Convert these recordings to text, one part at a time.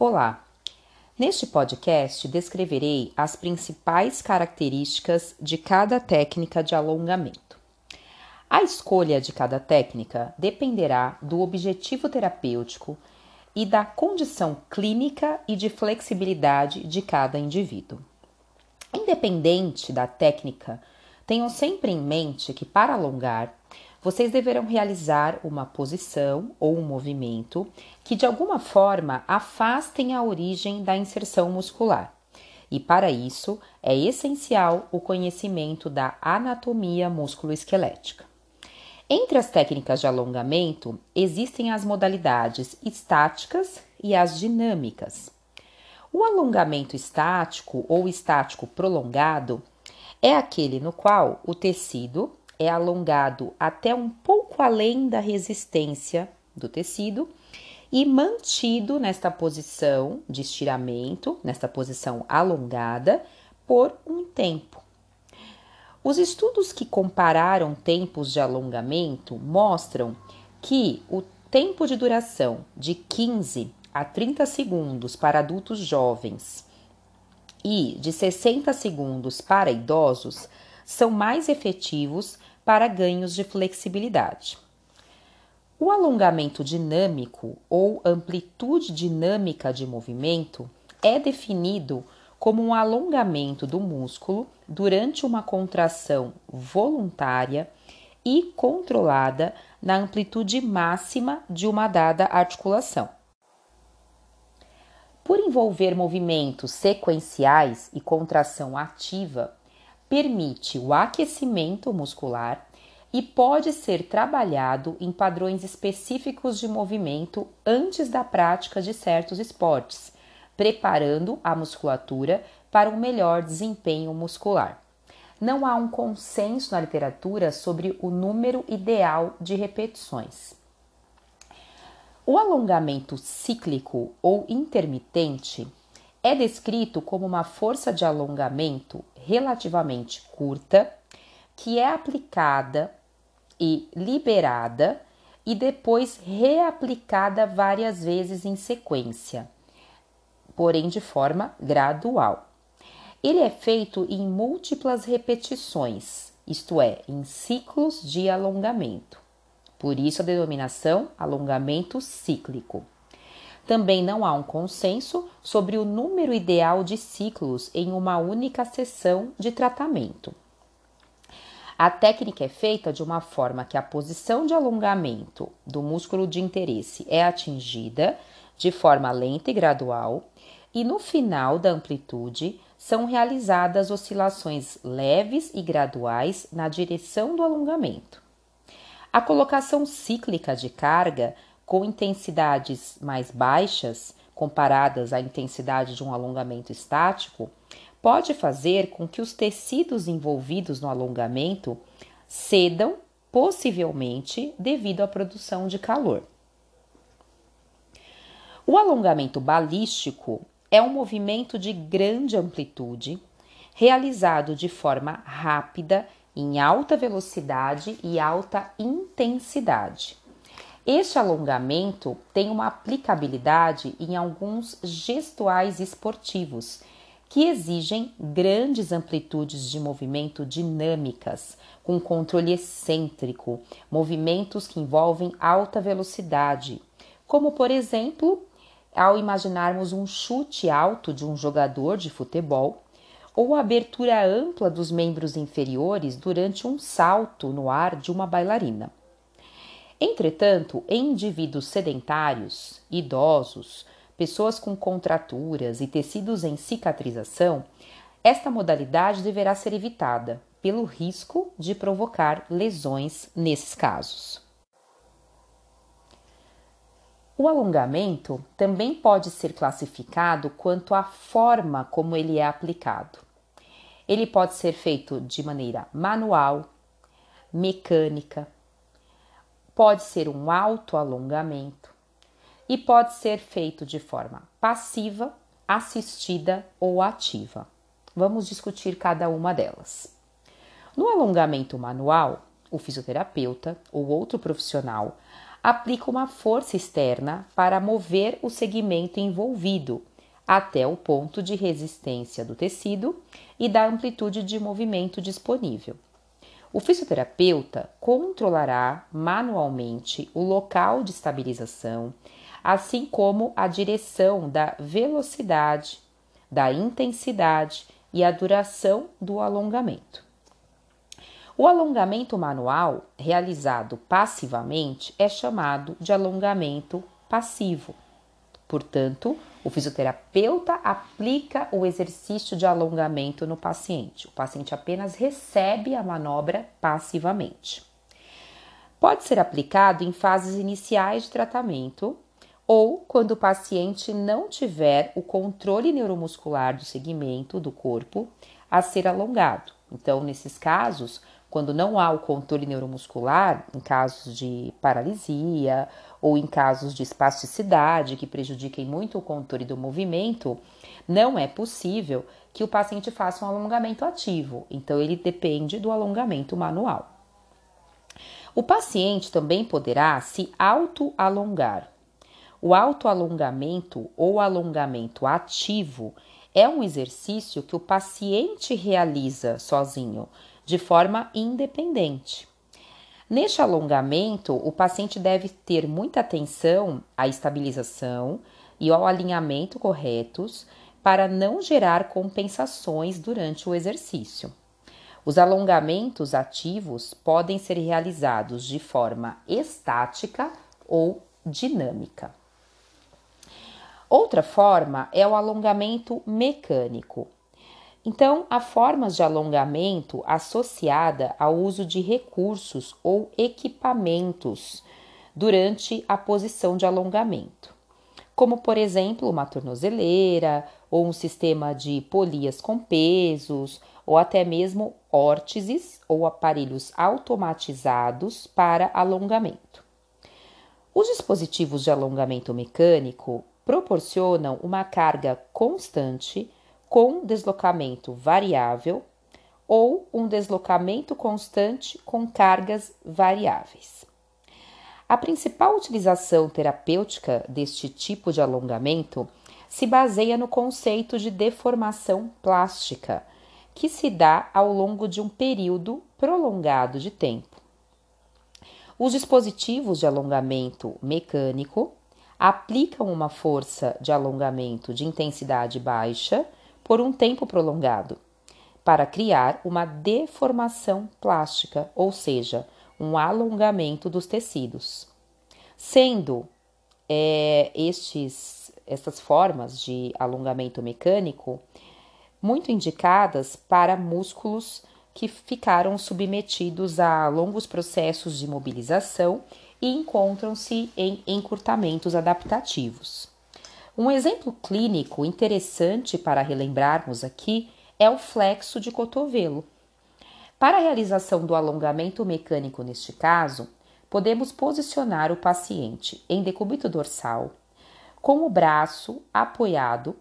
Olá! Neste podcast descreverei as principais características de cada técnica de alongamento. A escolha de cada técnica dependerá do objetivo terapêutico e da condição clínica e de flexibilidade de cada indivíduo. Independente da técnica, tenham sempre em mente que para alongar vocês deverão realizar uma posição ou um movimento que de alguma forma afastem a origem da inserção muscular. E para isso é essencial o conhecimento da anatomia musculoesquelética. Entre as técnicas de alongamento existem as modalidades estáticas e as dinâmicas. O alongamento estático ou estático prolongado é aquele no qual o tecido é alongado até um pouco além da resistência do tecido e mantido nesta posição de estiramento, nesta posição alongada, por um tempo. Os estudos que compararam tempos de alongamento mostram que o tempo de duração de 15 a 30 segundos para adultos jovens e de 60 segundos para idosos são mais efetivos para ganhos de flexibilidade. O alongamento dinâmico ou amplitude dinâmica de movimento é definido como um alongamento do músculo durante uma contração voluntária e controlada na amplitude máxima de uma dada articulação. Por envolver movimentos sequenciais e contração ativa, permite o aquecimento muscular e pode ser trabalhado em padrões específicos de movimento antes da prática de certos esportes, preparando a musculatura para um melhor desempenho muscular. Não há um consenso na literatura sobre o número ideal de repetições. O alongamento cíclico ou intermitente é descrito como uma força de alongamento relativamente curta que é aplicada e liberada e depois reaplicada várias vezes em sequência, porém de forma gradual. Ele é feito em múltiplas repetições, isto é, em ciclos de alongamento. Por isso a denominação alongamento cíclico. Também não há um consenso sobre o número ideal de ciclos em uma única sessão de tratamento. A técnica é feita de uma forma que a posição de alongamento do músculo de interesse é atingida de forma lenta e gradual, e no final da amplitude são realizadas oscilações leves e graduais na direção do alongamento. A colocação cíclica de carga com intensidades mais baixas, comparadas à intensidade de um alongamento estático, pode fazer com que os tecidos envolvidos no alongamento cedam, possivelmente devido à produção de calor. O alongamento balístico é um movimento de grande amplitude, realizado de forma rápida, em alta velocidade e alta intensidade. Este alongamento tem uma aplicabilidade em alguns gestuais esportivos que exigem grandes amplitudes de movimento dinâmicas, com controle excêntrico, movimentos que envolvem alta velocidade, como por exemplo, ao imaginarmos um chute alto de um jogador de futebol ou a abertura ampla dos membros inferiores durante um salto no ar de uma bailarina. Entretanto, em indivíduos sedentários, idosos, pessoas com contraturas e tecidos em cicatrização, esta modalidade deverá ser evitada pelo risco de provocar lesões nesses casos. O alongamento também pode ser classificado quanto à forma como ele é aplicado. Ele pode ser feito de maneira manual, mecânica, pode ser um autoalongamento e pode ser feito de forma passiva, assistida ou ativa. Vamos discutir cada uma delas. No alongamento manual, o fisioterapeuta ou outro profissional aplica uma força externa para mover o segmento envolvido até o ponto de resistência do tecido e da amplitude de movimento disponível. O fisioterapeuta controlará manualmente o local de estabilização, assim como a direção da velocidade, da intensidade e a duração do alongamento. O alongamento manual, realizado passivamente, é chamado de alongamento passivo. Portanto, o fisioterapeuta aplica o exercício de alongamento no paciente. O paciente apenas recebe a manobra passivamente. Pode ser aplicado em fases iniciais de tratamento ou quando o paciente não tiver o controle neuromuscular do segmento do corpo a ser alongado. Então, nesses casos, quando não há o controle neuromuscular, em casos de paralisia ou em casos de espasticidade que prejudiquem muito o controle do movimento, não é possível que o paciente faça um alongamento ativo, então ele depende do alongamento manual. O paciente também poderá se auto-alongar. O autoalongamento ou alongamento ativo é um exercício que o paciente realiza sozinho, de forma independente. Neste alongamento, o paciente deve ter muita atenção à estabilização e ao alinhamento corretos para não gerar compensações durante o exercício. Os alongamentos ativos podem ser realizados de forma estática ou dinâmica. Outra forma é o alongamento mecânico. Então, há formas de alongamento associada ao uso de recursos ou equipamentos durante a posição de alongamento, como por exemplo uma tornozeleira ou um sistema de polias com pesos ou até mesmo órteses ou aparelhos automatizados para alongamento. Os dispositivos de alongamento mecânico proporcionam uma carga constante com deslocamento variável ou um deslocamento constante com cargas variáveis. A principal utilização terapêutica deste tipo de alongamento se baseia no conceito de deformação plástica, que se dá ao longo de um período prolongado de tempo. Os dispositivos de alongamento mecânico aplicam uma força de alongamento de intensidade baixa por um tempo prolongado, para criar uma deformação plástica, ou seja, um alongamento dos tecidos. Sendo é, estes, essas formas de alongamento mecânico muito indicadas para músculos que ficaram submetidos a longos processos de mobilização e encontram-se em encurtamentos adaptativos. Um exemplo clínico interessante para relembrarmos aqui é o flexo de cotovelo. Para a realização do alongamento mecânico neste caso, podemos posicionar o paciente em decúbito dorsal, com o braço apoiado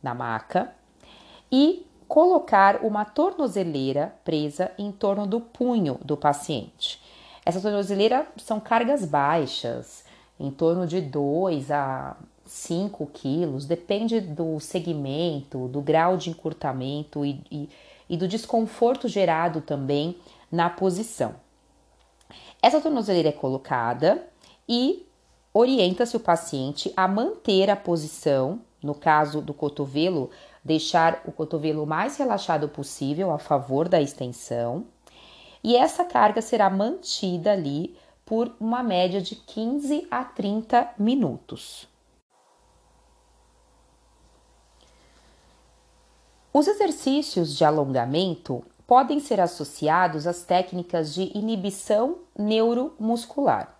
na maca e colocar uma tornozeleira presa em torno do punho do paciente. Essa tornozeleira são cargas baixas, em torno de 2 a 5 quilos, depende do segmento, do grau de encurtamento e, e, e do desconforto gerado também na posição. Essa tornozeleira é colocada e orienta-se o paciente a manter a posição, no caso do cotovelo, deixar o cotovelo mais relaxado possível a favor da extensão, e essa carga será mantida ali por uma média de 15 a 30 minutos. Os exercícios de alongamento podem ser associados às técnicas de inibição neuromuscular,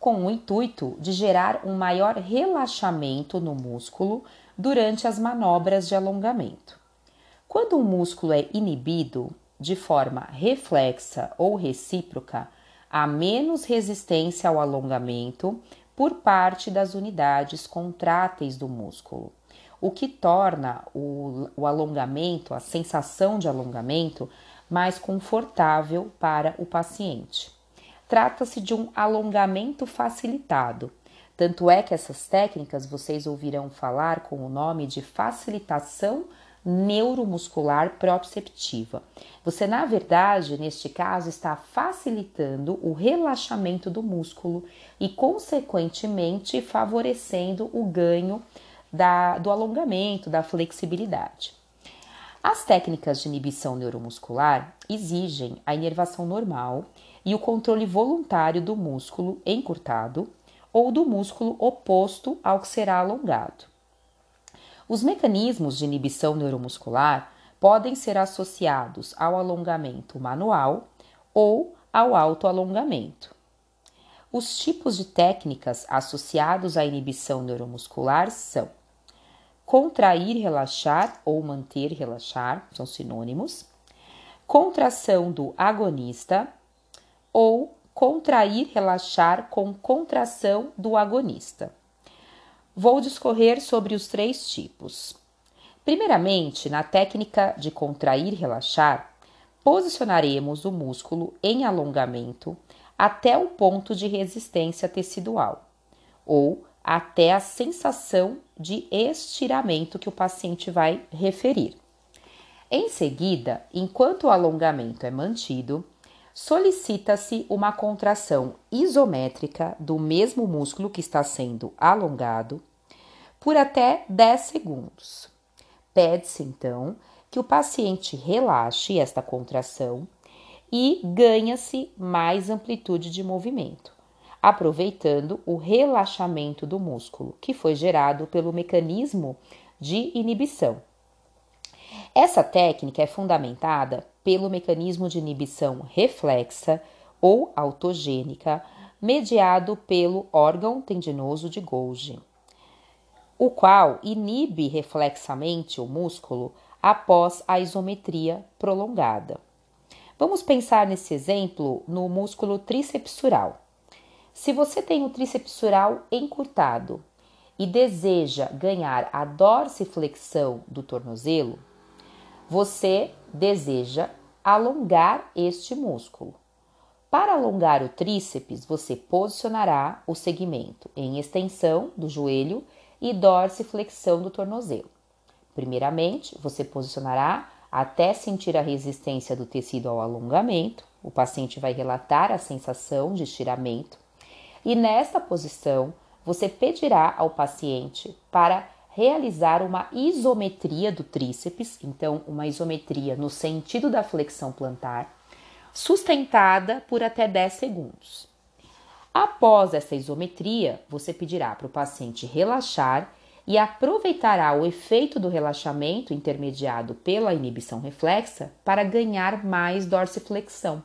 com o intuito de gerar um maior relaxamento no músculo durante as manobras de alongamento. Quando um músculo é inibido de forma reflexa ou recíproca, há menos resistência ao alongamento por parte das unidades contráteis do músculo o que torna o, o alongamento, a sensação de alongamento, mais confortável para o paciente. trata-se de um alongamento facilitado. Tanto é que essas técnicas vocês ouvirão falar com o nome de facilitação neuromuscular proprioceptiva. Você, na verdade, neste caso, está facilitando o relaxamento do músculo e, consequentemente, favorecendo o ganho da, do alongamento, da flexibilidade. As técnicas de inibição neuromuscular exigem a inervação normal e o controle voluntário do músculo encurtado ou do músculo oposto ao que será alongado. Os mecanismos de inibição neuromuscular podem ser associados ao alongamento manual ou ao autoalongamento. Os tipos de técnicas associados à inibição neuromuscular são contrair, relaxar ou manter relaxar, são sinônimos, contração do agonista ou contrair, relaxar com contração do agonista. Vou discorrer sobre os três tipos. Primeiramente, na técnica de contrair relaxar, posicionaremos o músculo em alongamento até o ponto de resistência tecidual, ou até a sensação de estiramento que o paciente vai referir. Em seguida, enquanto o alongamento é mantido, solicita-se uma contração isométrica do mesmo músculo que está sendo alongado por até 10 segundos. Pede-se então que o paciente relaxe esta contração e ganha-se mais amplitude de movimento, aproveitando o relaxamento do músculo que foi gerado pelo mecanismo de inibição. Essa técnica é fundamentada pelo mecanismo de inibição reflexa ou autogênica, mediado pelo órgão tendinoso de Golgi, o qual inibe reflexamente o músculo após a isometria prolongada. Vamos pensar nesse exemplo no músculo tricepsural. Se você tem o tricepsural encurtado e deseja ganhar a dorsiflexão do tornozelo, você deseja alongar este músculo. Para alongar o tríceps, você posicionará o segmento em extensão do joelho e dorsiflexão do tornozelo. Primeiramente, você posicionará até sentir a resistência do tecido ao alongamento. O paciente vai relatar a sensação de estiramento. E nesta posição, você pedirá ao paciente para realizar uma isometria do tríceps, então uma isometria no sentido da flexão plantar, sustentada por até 10 segundos. Após essa isometria, você pedirá para o paciente relaxar e aproveitará o efeito do relaxamento intermediado pela inibição reflexa para ganhar mais dorsiflexão.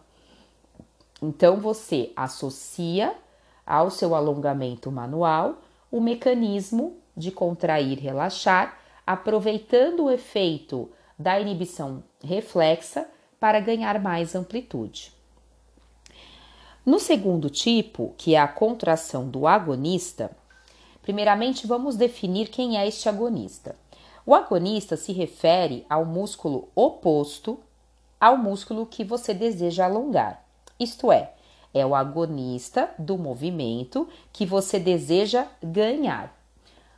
Então você associa ao seu alongamento manual o mecanismo de contrair relaxar, aproveitando o efeito da inibição reflexa para ganhar mais amplitude. No segundo tipo, que é a contração do agonista, primeiramente vamos definir quem é este agonista. O agonista se refere ao músculo oposto ao músculo que você deseja alongar, isto é, é o agonista do movimento que você deseja ganhar.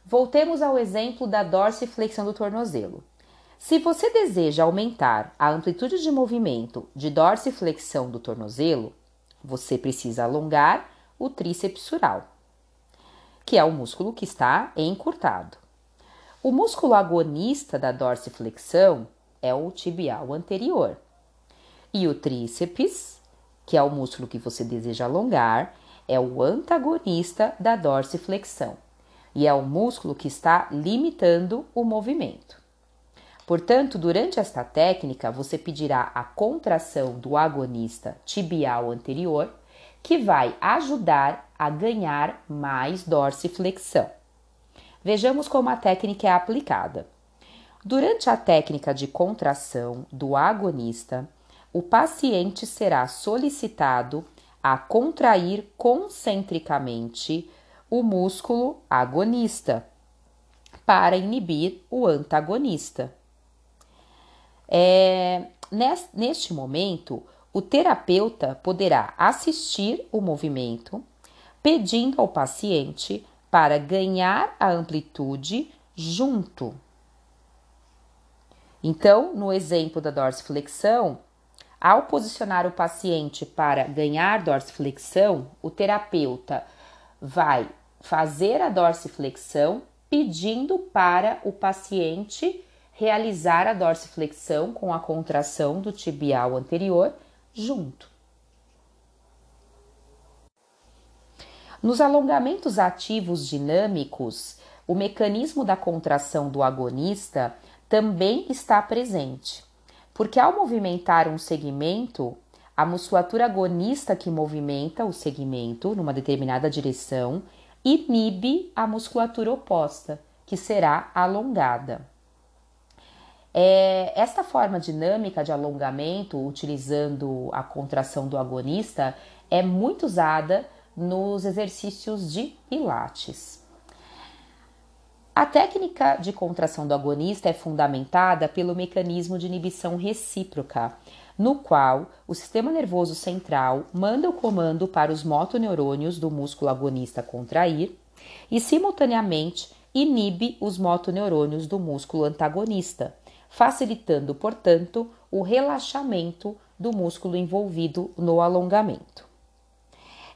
Voltemos ao exemplo da dorsiflexão do tornozelo. Se você deseja aumentar a amplitude de movimento de dorsiflexão do tornozelo, você precisa alongar o trícepsural, que é o músculo que está encurtado. O músculo agonista da dorsiflexão é o tibial anterior. E o tríceps, que é o músculo que você deseja alongar, é o antagonista da dorsiflexão e é o músculo que está limitando o movimento. Portanto, durante esta técnica, você pedirá a contração do agonista tibial anterior, que vai ajudar a ganhar mais dorsiflexão. Vejamos como a técnica é aplicada. Durante a técnica de contração do agonista, o paciente será solicitado a contrair concentricamente o músculo agonista para inibir o antagonista. É, neste momento, o terapeuta poderá assistir o movimento, pedindo ao paciente para ganhar a amplitude junto. Então, no exemplo da dorsiflexão, ao posicionar o paciente para ganhar dorsiflexão, o terapeuta vai fazer a dorsiflexão pedindo para o paciente realizar a dorsiflexão com a contração do tibial anterior junto. Nos alongamentos ativos dinâmicos, o mecanismo da contração do agonista também está presente, porque ao movimentar um segmento, a musculatura agonista que movimenta o segmento numa determinada direção inibe a musculatura oposta, que será alongada. É, esta forma dinâmica de alongamento, utilizando a contração do agonista, é muito usada nos exercícios de Pilates. A técnica de contração do agonista é fundamentada pelo mecanismo de inibição recíproca, no qual o sistema nervoso central manda o comando para os motoneurônios do músculo agonista contrair e, simultaneamente, inibe os motoneurônios do músculo antagonista, facilitando, portanto, o relaxamento do músculo envolvido no alongamento.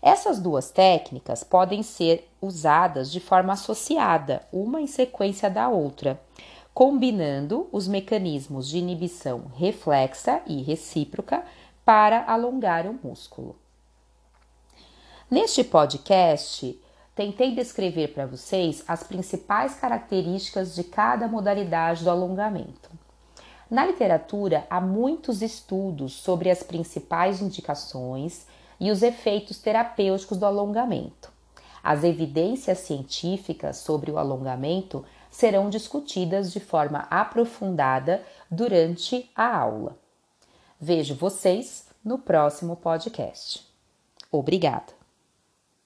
Essas duas técnicas podem ser usadas de forma associada, uma em sequência da outra, combinando os mecanismos de inibição reflexa e recíproca para alongar o músculo. Neste podcast, tentei descrever para vocês as principais características de cada modalidade do alongamento. Na literatura, há muitos estudos sobre as principais indicações e os efeitos terapêuticos do alongamento. As evidências científicas sobre o alongamento serão discutidas de forma aprofundada durante a aula. Vejo vocês no próximo podcast. Obrigada!